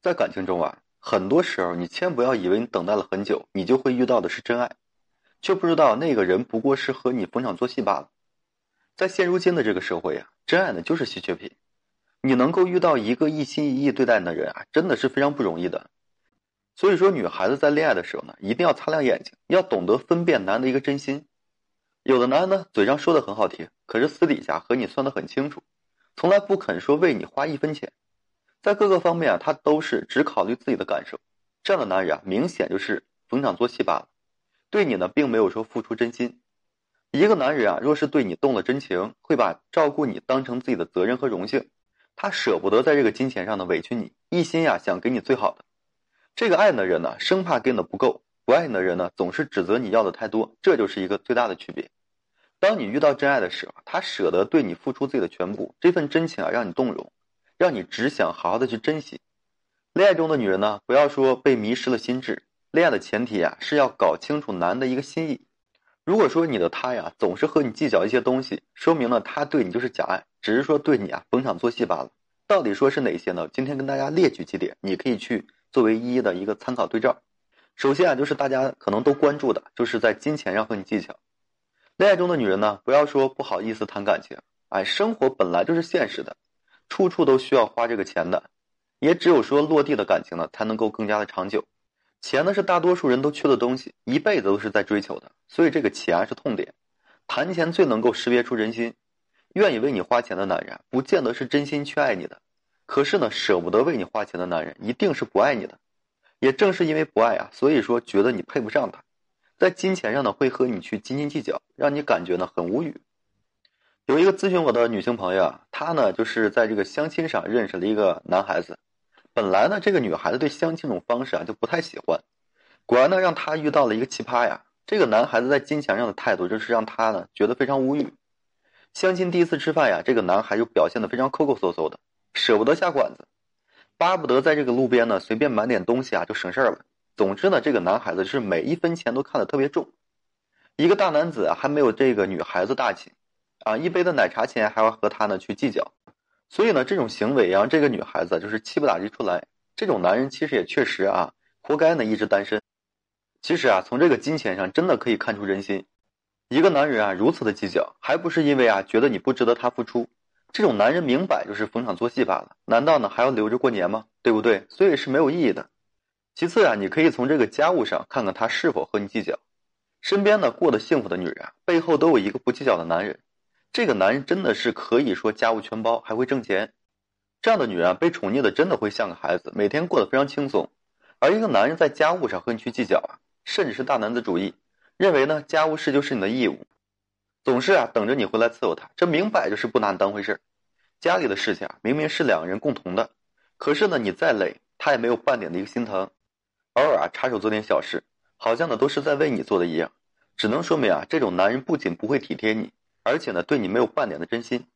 在感情中啊，很多时候你千不要以为你等待了很久，你就会遇到的是真爱，却不知道那个人不过是和你逢场作戏罢了。在现如今的这个社会啊，真爱呢就是稀缺品。你能够遇到一个一心一意对待你的人啊，真的是非常不容易的。所以说，女孩子在恋爱的时候呢，一定要擦亮眼睛，要懂得分辨男的一个真心。有的男人呢，嘴上说的很好听，可是私底下和你算得很清楚，从来不肯说为你花一分钱。在各个方面啊，他都是只考虑自己的感受。这样的男人啊，明显就是逢场作戏罢了，对你呢，并没有说付出真心。一个男人啊，若是对你动了真情，会把照顾你当成自己的责任和荣幸，他舍不得在这个金钱上呢委屈你，一心呀想给你最好的。这个爱你的人呢，生怕给你的不够；不爱你的人呢，总是指责你要的太多。这就是一个最大的区别。当你遇到真爱的时候，他舍得对你付出自己的全部，这份真情啊，让你动容。让你只想好好的去珍惜。恋爱中的女人呢，不要说被迷失了心智。恋爱的前提呀，是要搞清楚男的一个心意。如果说你的他呀，总是和你计较一些东西，说明了他对你就是假爱，只是说对你啊逢场作戏罢了。到底说是哪些呢？今天跟大家列举几点，你可以去作为一一的一个参考对照。首先啊，就是大家可能都关注的，就是在金钱上和你计较。恋爱中的女人呢，不要说不好意思谈感情，哎，生活本来就是现实的。处处都需要花这个钱的，也只有说落地的感情呢，才能够更加的长久。钱呢是大多数人都缺的东西，一辈子都是在追求的，所以这个钱是痛点。谈钱最能够识别出人心，愿意为你花钱的男人，不见得是真心去爱你的。可是呢，舍不得为你花钱的男人，一定是不爱你的。也正是因为不爱啊，所以说觉得你配不上他，在金钱上呢会和你去斤斤计较，让你感觉呢很无语。有一个咨询我的女性朋友啊，她呢就是在这个相亲上认识了一个男孩子。本来呢，这个女孩子对相亲这种方式啊就不太喜欢。果然呢，让她遇到了一个奇葩呀。这个男孩子在金钱上的态度，就是让她呢觉得非常无语。相亲第一次吃饭呀，这个男孩就表现的非常抠抠搜搜的，舍不得下馆子，巴不得在这个路边呢随便买点东西啊就省事儿了。总之呢，这个男孩子是每一分钱都看得特别重。一个大男子啊，还没有这个女孩子大气。啊，一杯的奶茶钱还要和他呢去计较，所以呢，这种行为让这个女孩子就是气不打一处来。这种男人其实也确实啊，活该呢一直单身。其实啊，从这个金钱上真的可以看出人心。一个男人啊如此的计较，还不是因为啊觉得你不值得他付出？这种男人明摆就是逢场作戏罢了。难道呢还要留着过年吗？对不对？所以是没有意义的。其次啊，你可以从这个家务上看看他是否和你计较。身边呢过得幸福的女人啊，背后都有一个不计较的男人。这个男人真的是可以说家务全包，还会挣钱。这样的女人啊被宠溺的真的会像个孩子，每天过得非常轻松。而一个男人在家务上和你去计较啊，甚至是大男子主义，认为呢家务事就是你的义务，总是啊等着你回来伺候他，这明摆就是不拿你当回事家里的事情啊明明是两个人共同的，可是呢你再累，他也没有半点的一个心疼，偶尔啊插手做点小事，好像呢都是在为你做的一样，只能说明啊这种男人不仅不会体贴你。而且呢，对你没有半点的真心。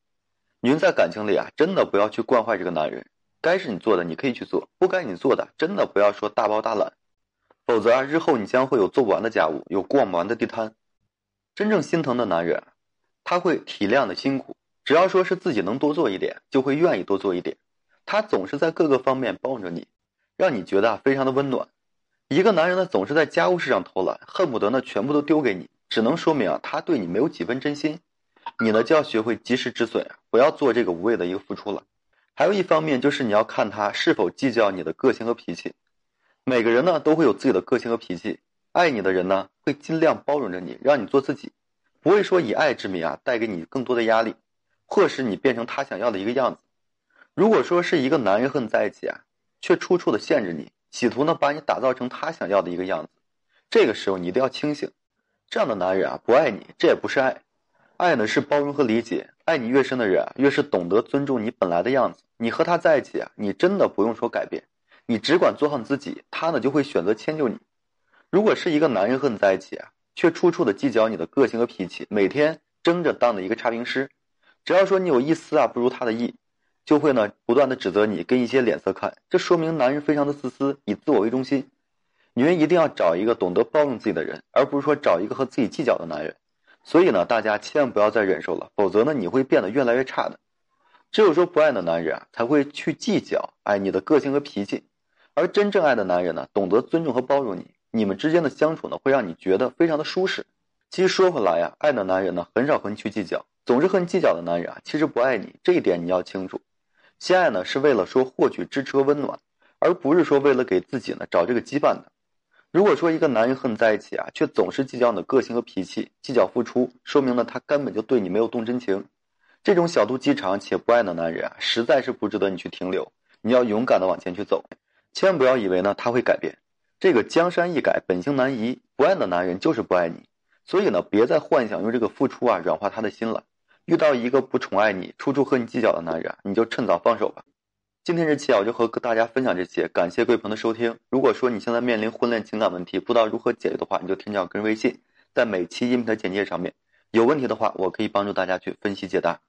女人在感情里啊，真的不要去惯坏这个男人。该是你做的，你可以去做；不该你做的，真的不要说大包大揽。否则啊，日后你将会有做不完的家务，有逛不完的地摊。真正心疼的男人，他会体谅的辛苦。只要说是自己能多做一点，就会愿意多做一点。他总是在各个方面帮着你，让你觉得非常的温暖。一个男人呢，总是在家务事上偷懒，恨不得呢全部都丢给你，只能说明啊，他对你没有几分真心。你呢就要学会及时止损，不要做这个无谓的一个付出了。还有一方面就是你要看他是否计较你的个性和脾气。每个人呢都会有自己的个性和脾气，爱你的人呢会尽量包容着你，让你做自己，不会说以爱之名啊带给你更多的压力，迫使你变成他想要的一个样子。如果说是一个男人和你在一起啊，却处处的限制你，企图呢把你打造成他想要的一个样子，这个时候你一定要清醒。这样的男人啊不爱你，这也不是爱。爱呢是包容和理解，爱你越深的人，越是懂得尊重你本来的样子。你和他在一起啊，你真的不用说改变，你只管做好你自己，他呢就会选择迁就你。如果是一个男人和你在一起啊，却处处的计较你的个性和脾气，每天争着当的一个差评师，只要说你有一丝啊不如他的意，就会呢不断的指责你，跟一些脸色看。这说明男人非常的自私，以自我为中心。女人一定要找一个懂得包容自己的人，而不是说找一个和自己计较的男人。所以呢，大家千万不要再忍受了，否则呢，你会变得越来越差的。只有说不爱的男人啊，才会去计较，哎，你的个性和脾气。而真正爱的男人呢，懂得尊重和包容你，你们之间的相处呢，会让你觉得非常的舒适。其实说回来呀，爱的男人呢，很少和你去计较，总是和你计较的男人啊，其实不爱你，这一点你要清楚。相爱呢，是为了说获取支持和温暖，而不是说为了给自己呢找这个羁绊的。如果说一个男人和你在一起啊，却总是计较你的个性和脾气，计较付出，说明呢他根本就对你没有动真情。这种小肚鸡肠且不爱的男人啊，实在是不值得你去停留。你要勇敢的往前去走，千万不要以为呢他会改变。这个江山易改，本性难移。不爱的男人就是不爱你，所以呢，别再幻想用这个付出啊软化他的心了。遇到一个不宠爱你、处处和你计较的男人，你就趁早放手吧。今天这期啊，我就和大家分享这些，感谢贵朋友的收听。如果说你现在面临婚恋情感问题，不知道如何解决的话，你就添加我个人微信，在每期音频的简介上面，有问题的话，我可以帮助大家去分析解答。